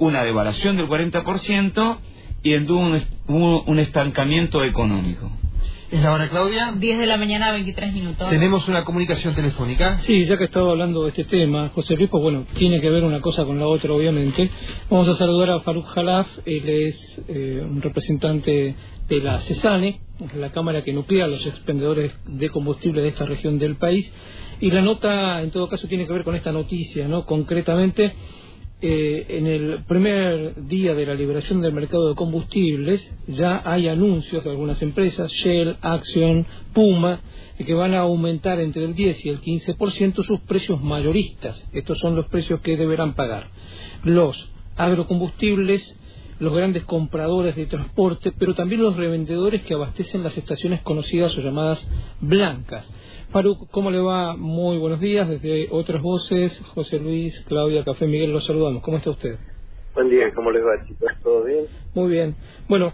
una devaluación del 40% y en un, un, un estancamiento económico. ¿Es la hora, Claudia? 10 de la mañana, 23 minutos. Tenemos una comunicación telefónica. Sí, ya que estaba hablando de este tema, José Luis, pues bueno, tiene que ver una cosa con la otra, obviamente. Vamos a saludar a Faruk Jalaf, él es eh, un representante de la CESANE, la cámara que nuclea a los expendedores de combustible de esta región del país. Y la nota, en todo caso, tiene que ver con esta noticia, ¿no? Concretamente, eh, en el primer día de la liberación del mercado de combustibles ya hay anuncios de algunas empresas, Shell, Action, Puma, que van a aumentar entre el 10 y el 15% sus precios mayoristas. Estos son los precios que deberán pagar. Los agrocombustibles, los grandes compradores de transporte, pero también los revendedores que abastecen las estaciones conocidas o llamadas blancas. Faruk, ¿cómo le va? Muy buenos días. Desde otras voces, José Luis, Claudia, Café Miguel, los saludamos. ¿Cómo está usted? Buen día, ¿cómo les va, chicos? ¿Todo bien? Muy bien. Bueno,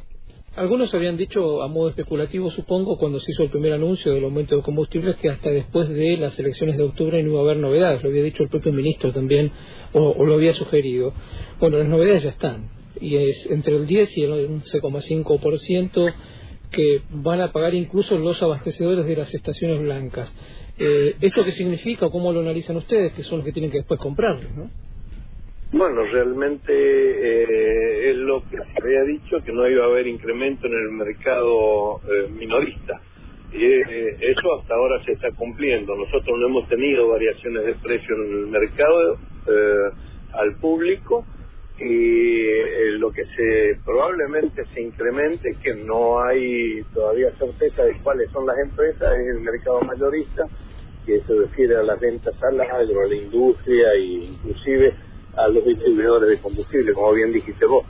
algunos habían dicho a modo especulativo, supongo, cuando se hizo el primer anuncio del aumento de combustibles, que hasta después de las elecciones de octubre no iba a haber novedades. Lo había dicho el propio ministro también, o, o lo había sugerido. Bueno, las novedades ya están. Y es entre el 10 y el 11,5% que van a pagar incluso los abastecedores de las estaciones blancas. Eh, ¿Esto qué significa o cómo lo analizan ustedes, que son los que tienen que después comprarlos, no? Bueno, realmente eh, es lo que se había dicho, que no iba a haber incremento en el mercado eh, minorista. Y eh, eso hasta ahora se está cumpliendo. Nosotros no hemos tenido variaciones de precio en el mercado al público y eh, lo que se probablemente se incremente, que no hay todavía certeza de cuáles son las empresas, es el mercado mayorista, que se refiere a las ventas al agro, a la industria e inclusive a los distribuidores de combustible, como bien dijiste vos.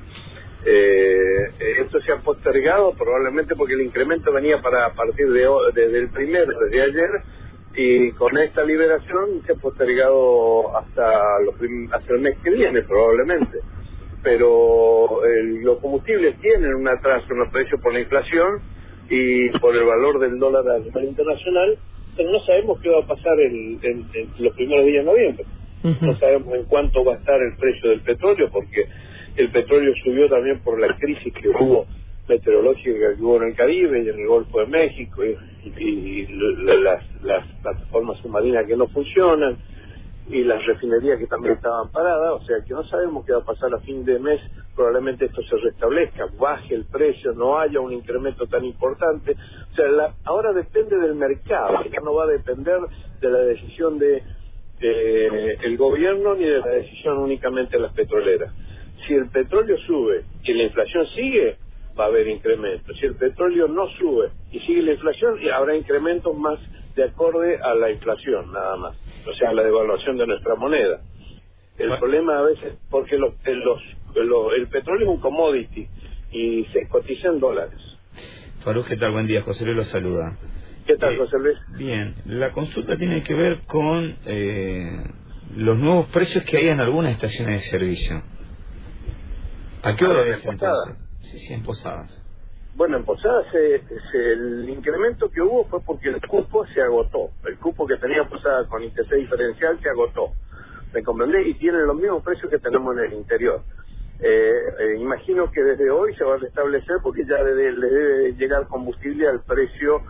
Eh, esto se ha postergado probablemente porque el incremento venía para a partir de desde el primero, desde ayer, y con esta liberación se ha postergado hasta, los hasta el mes que viene probablemente. Pero el- los combustibles tienen un atraso en los precios por la inflación y por el valor del dólar a nivel internacional, pero no sabemos qué va a pasar en, en- en los primeros días de noviembre. No sabemos en cuánto va a estar el precio del petróleo, porque el petróleo subió también por la crisis que hubo meteorológica que hubo en el Caribe y en el Golfo de México y, y- y la- las, las plataformas submarinas que no funcionan y las refinerías que también estaban paradas, o sea que no sabemos qué va a pasar a fin de mes, probablemente esto se restablezca, baje el precio, no haya un incremento tan importante, o sea, la- ahora depende del mercado, ya no va a depender de la decisión de, de el gobierno ni de la decisión únicamente de las petroleras. Si el petróleo sube y la inflación sigue, va a haber incrementos. Si el petróleo no sube y sigue la inflación, y habrá incrementos más de acorde a la inflación, nada más. O sea, a la devaluación de nuestra moneda. El Bueno. problema a veces, porque los, el- los, lo- el petróleo es un commodity y se cotiza en dólares. Faruk, ¿qué tal? Buen día. José Luis lo saluda. ¿Qué tal, Eh, José Luis? Bien, la consulta tiene que ver con eh, los nuevos precios que hay en algunas estaciones de servicio. ¿A qué Ah, hora en es entonces? Sí, sí, en Posadas. Bueno, en Posadas se- se- el incremento que hubo fue porque el cupo se agotó. El cupo que tenía Posadas con ITC diferencial se agotó. ¿Me comprendés? Y tienen los mismos precios que tenemos en el interior. Eh, eh, imagino que desde hoy se va a restablecer porque ya le, de- le debe llegar combustible al precio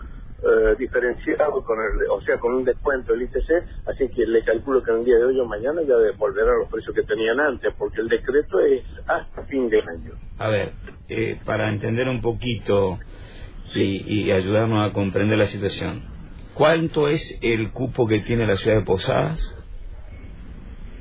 eh, diferenciado, con el, o sea, con un descuento del ITC, así que le calculo que en el día de hoy o mañana ya devolverá los precios que tenían antes, porque el decreto es hasta fin de año. A ver, eh, para entender un poquito y, y ayudarnos a comprender la situación, ¿cuánto es el cupo que tiene la ciudad de Posadas?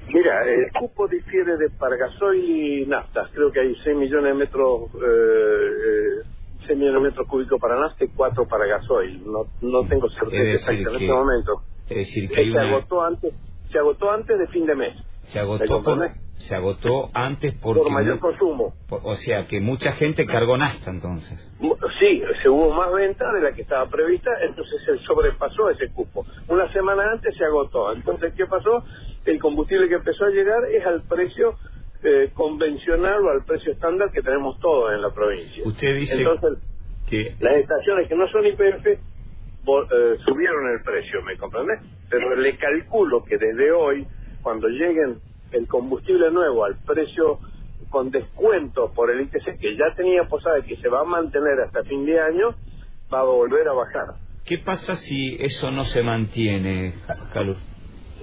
Mira, el cupo difiere de para gasoil y naftas. Creo que hay 6 millones de metros, eh, eh, 6 millones de metros cúbicos para nafta y 4 para gasoil. No, no tengo certeza exacta en este momento. Es decir, que Se hay una... agotó antes, se agotó antes de fin de mes. Se ¿Me agotó, por- comprendés? Se agotó antes porque... por mayor consumo. o sea, que mucha gente cargó nafta entonces. Sí, se hubo más venta de la que estaba prevista, entonces se sobrepasó ese cupo. Una semana antes se agotó. Entonces, ¿qué pasó? El combustible que empezó a llegar es al precio eh, convencional o al precio estándar que tenemos todos en la provincia. Usted dice Entonces, que... las estaciones que no son IPF eh, subieron el precio, ¿me comprendes? Pero le calculo que desde hoy, cuando lleguen el combustible nuevo al precio con descuento por el ITC que ya tenía posada y que se va a mantener hasta fin de año, va a volver a bajar. ¿Qué pasa si eso no se mantiene, Calur?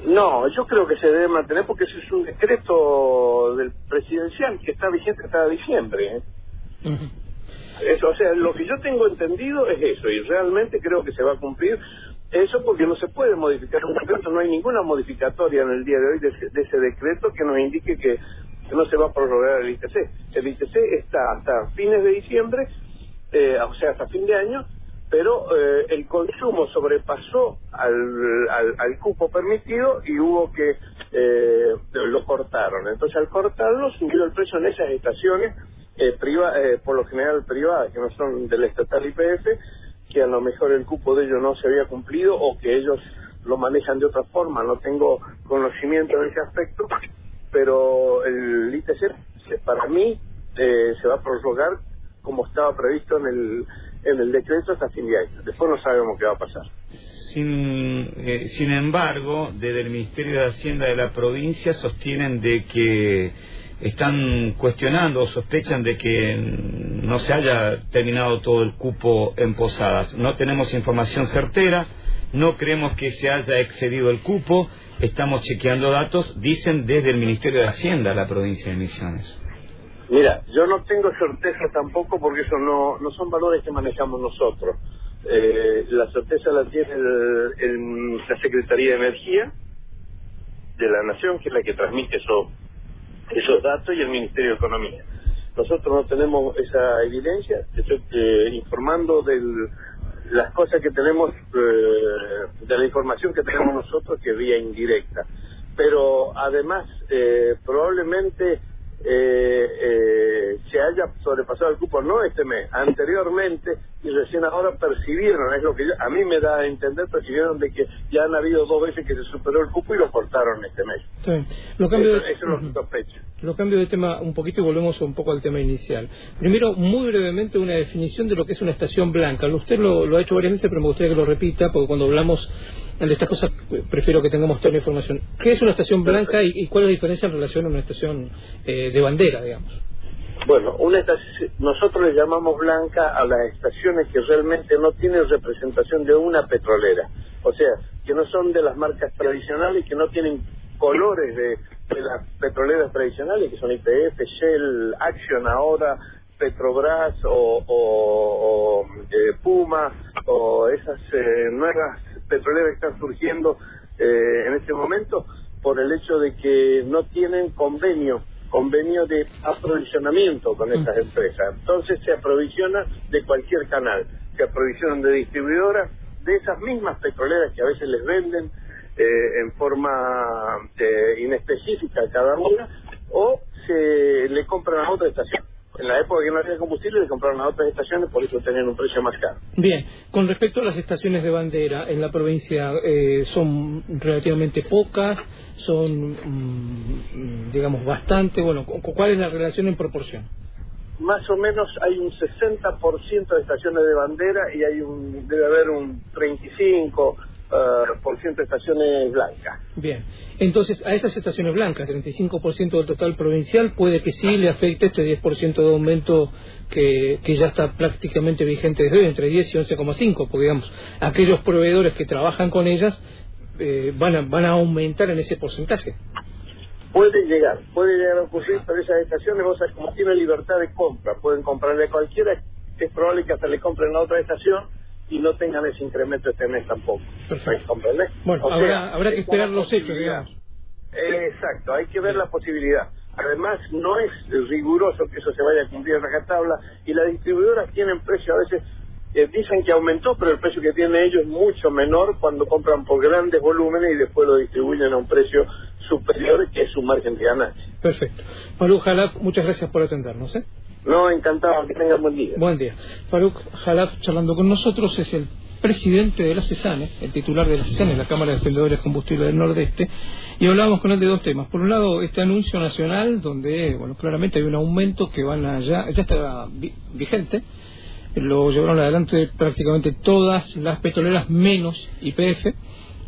No, yo creo que se debe mantener porque ese es un decreto del presidencial que está vigente hasta diciembre. ¿eh? Eso, o sea, lo que yo tengo entendido es eso y realmente creo que se va a cumplir eso porque no se puede modificar un decreto, no hay ninguna modificatoria en el día de hoy de ese, de ese decreto que nos indique que, no se va a prorrogar el ITC. El ITC está hasta fines de diciembre, eh, o sea, hasta fin de año, pero eh, el consumo sobrepasó al, al, al cupo permitido y hubo que eh, lo cortaron. Entonces, al cortarlo, subió el precio en esas estaciones, eh, priva, eh, por lo general privadas, que no son del estatal IPF, que a lo mejor el cupo de ellos no se había cumplido o que ellos lo manejan de otra forma. No tengo conocimiento en ese aspecto, pero el ITC, para mí, eh, se va a prorrogar como estaba previsto en el en el decreto hasta fin de año. Después no sabemos qué va a pasar. Sin, eh, sin embargo, desde el Ministerio de Hacienda de la provincia sostienen de que están cuestionando o sospechan de que no se haya terminado todo el cupo en Posadas. No tenemos información certera, no creemos que se haya excedido el cupo, estamos chequeando datos, dicen desde el Ministerio de Hacienda la provincia de Misiones. Mira, yo no tengo certeza tampoco porque eso no, no son valores que manejamos nosotros. Eh, la certeza la tiene el- el- la Secretaría de Energía de la Nación, que es la que transmite eso, esos datos, y el Ministerio de Economía. Nosotros no tenemos esa evidencia, estoy eh, informando de las cosas que tenemos, eh, de la información que tenemos nosotros, que vía indirecta. Pero además, eh, probablemente eh, eh, haya sobrepasado el cupo, no este mes, anteriormente, y recién ahora percibieron, es lo que yo- a mí me da a entender, percibieron de que ya han habido dos veces que se superó el cupo y lo cortaron este mes. Sí. Lo cambio Eso, de- eso es lo sospecho. Lo cambio de tema un poquito y volvemos un poco al tema inicial. Primero, muy brevemente, una definición de lo que es una estación blanca. Usted lo, lo ha hecho varias veces, pero me gustaría que lo repita, porque cuando hablamos de estas cosas prefiero que tengamos toda la información. ¿Qué es una estación blanca y, y cuál es la diferencia en relación a una estación eh, de bandera, digamos? Bueno, una estaci- nosotros le llamamos blanca a las estaciones que realmente no tienen representación de una petrolera. O sea, que no son de las marcas tradicionales, que no tienen colores de, las petroleras tradicionales, que son IPF, Shell, Action ahora, Petrobras o, o- o, eh, Puma, o esas eh, nuevas petroleras que están surgiendo eh, en este momento, por el hecho de que no tienen convenio convenio de aprovisionamiento con estas empresas. Entonces se aprovisiona de cualquier canal, se aprovisionan de distribuidoras, de esas mismas petroleras que a veces les venden eh, en forma eh, inespecífica a cada una, o se le compran a otra estación. En la época que no había combustible le compraron a otras estaciones, por eso tenían un precio más caro. Bien, con respecto a las estaciones de bandera en la provincia, eh, son relativamente pocas, son, mm, digamos, bastante. Bueno, cu- ¿cuál es la relación en proporción? Más o menos hay un 60% de estaciones de bandera y hay un debe haber un 35% eh, por ciento de estaciones blancas. Bien, entonces a esas estaciones blancas, 35% del total provincial, puede que sí le afecte este 10% de aumento que, que ya está prácticamente vigente desde hoy, entre 10 y 11,5, porque digamos, aquellos proveedores que trabajan con ellas eh, van, a, van a aumentar en ese porcentaje. Puede llegar, puede llegar a ocurrir, pero esas estaciones, vos sabés, como tienen libertad de compra, pueden comprarle a cualquiera, es probable que hasta le compren a otra estación y no tengan ese incremento este mes tampoco. Perfecto. Bueno, O habrá, sea, habrá que es esperar los hechos, digamos. Eh, Exacto, hay que ver la posibilidad. Además, no es riguroso que eso se vaya a cumplir en rajatabla y las distribuidoras tienen precio a veces, eh, dicen que aumentó, pero el precio que tienen ellos es mucho menor cuando compran por grandes volúmenes y después lo distribuyen a un precio superior que es su margen de ganancia. Perfecto. Faruk Jalaf, muchas gracias por atendernos. ¿eh? No, encantado, que tengan buen día. Buen día. Faruk Jalaf, charlando con nosotros, es el presidente de la CESANE, el titular de la CESANE, la Cámara de Expendedores de Combustible del Nordeste, y hablábamos con él de dos temas. Por un lado, este anuncio nacional, donde, bueno, claramente hay un aumento que van a ya, ya está vi- vigente, lo llevaron adelante prácticamente todas las petroleras menos IPF,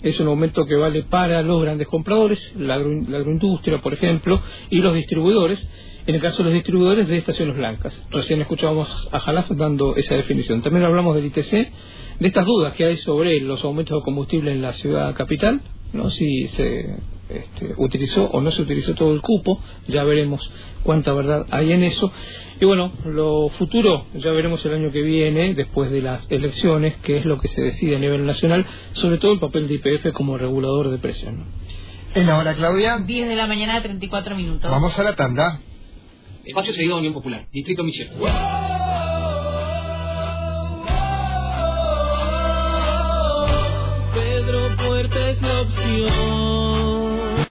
es un aumento que vale para los grandes compradores, la, agro- la agroindustria, por ejemplo, y los distribuidores, en el caso de los distribuidores de estaciones blancas. Recién escuchábamos a Jalaf dando esa definición. También hablamos del ITC, de estas dudas que hay sobre los aumentos de combustible en la ciudad capital, ¿no? si se este, utilizó o no se utilizó todo el cupo, ya veremos cuánta verdad hay en eso. Y bueno, lo futuro ya veremos el año que viene, después de las elecciones, qué es lo que se decide a nivel nacional, sobre todo el papel de IPF como regulador de precios. ¿no? Es la hora, Claudia. 10 de la mañana, 34 minutos. Vamos a la tanda. Espacio seguido Unión Popular, Distrito Misión. Pedro Puerta es la opción.